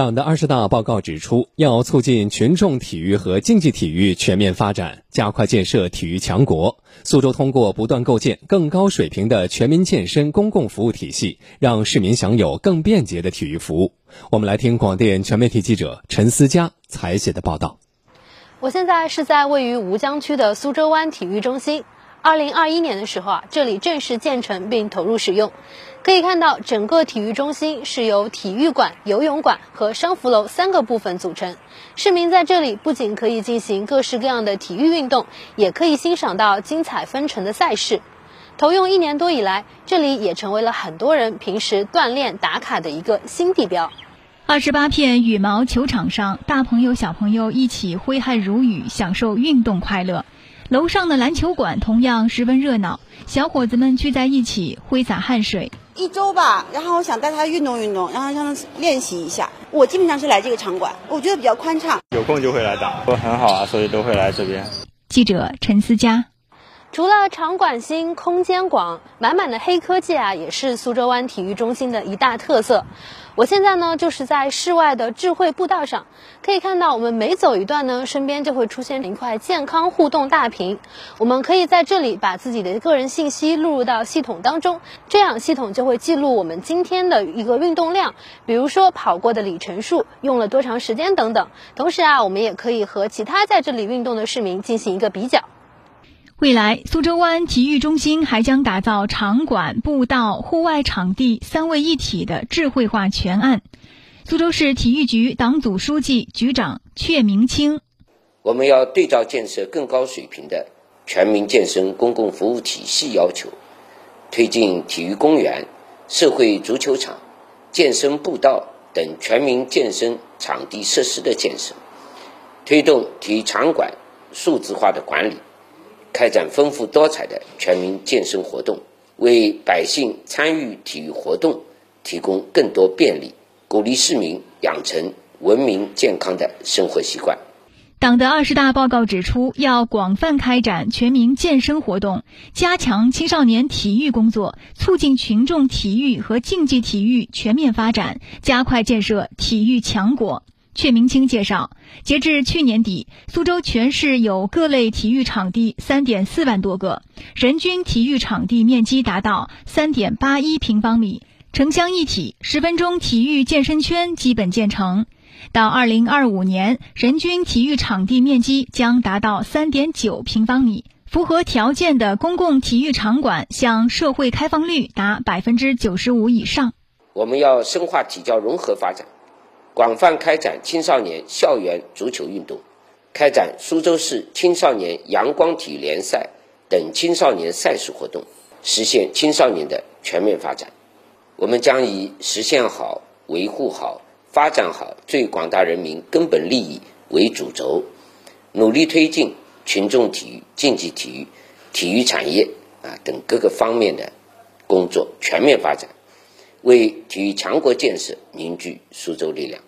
党的二十大报告指出，要促进群众体育和竞技体育全面发展，加快建设体育强国。苏州通过不断构建更高水平的全民健身公共服务体系，让市民享有更便捷的体育服务。我们来听广电全媒体记者陈思佳采写的报道。我现在是在位于吴江区的苏州湾体育中心。二零二一年的时候啊，这里正式建成并投入使用。可以看到，整个体育中心是由体育馆、游泳馆和商服楼三个部分组成。市民在这里不仅可以进行各式各样的体育运动，也可以欣赏到精彩纷呈的赛事。投用一年多以来，这里也成为了很多人平时锻炼打卡的一个新地标。二十八片羽毛球场上，大朋友小朋友一起挥汗如雨，享受运动快乐。楼上的篮球馆同样十分热闹，小伙子们聚在一起挥洒汗水。一周吧，然后我想带他运动运动，然后让他练习一下。我基本上是来这个场馆，我觉得比较宽敞。有空就会来打，都很好啊，所以都会来这边。记者陈思佳。除了场馆新、空间广，满满的黑科技啊，也是苏州湾体育中心的一大特色。我现在呢，就是在室外的智慧步道上，可以看到我们每走一段呢，身边就会出现一块健康互动大屏。我们可以在这里把自己的个人信息录入到系统当中，这样系统就会记录我们今天的一个运动量，比如说跑过的里程数、用了多长时间等等。同时啊，我们也可以和其他在这里运动的市民进行一个比较。未来，苏州湾体育中心还将打造场馆、步道、户外场地三位一体的智慧化全案。苏州市体育局党组书记、局长阙明清：我们要对照建设更高水平的全民健身公共服务体系要求，推进体育公园、社会足球场、健身步道等全民健身场地设施的建设，推动体育场馆数字化的管理。开展丰富多彩的全民健身活动，为百姓参与体育活动提供更多便利，鼓励市民养成文明健康的生活习惯。党的二十大报告指出，要广泛开展全民健身活动，加强青少年体育工作，促进群众体育和竞技体育全面发展，加快建设体育强国。阙明清介绍，截至去年底，苏州全市有各类体育场地三点四万多个，人均体育场地面积达到三点八一平方米，城乡一体，十分钟体育健身圈基本建成。到二零二五年，人均体育场地面积将达到三点九平方米，符合条件的公共体育场馆向社会开放率达百分之九十五以上。我们要深化体教融合发展。广泛开展青少年校园足球运动，开展苏州市青少年阳光体育联赛等青少年赛事活动，实现青少年的全面发展。我们将以实现好、维护好、发展好最广大人民根本利益为主轴，努力推进群众体育、竞技体育、体育产业啊等各个方面的工作全面发展，为体育强国建设凝聚苏州力量。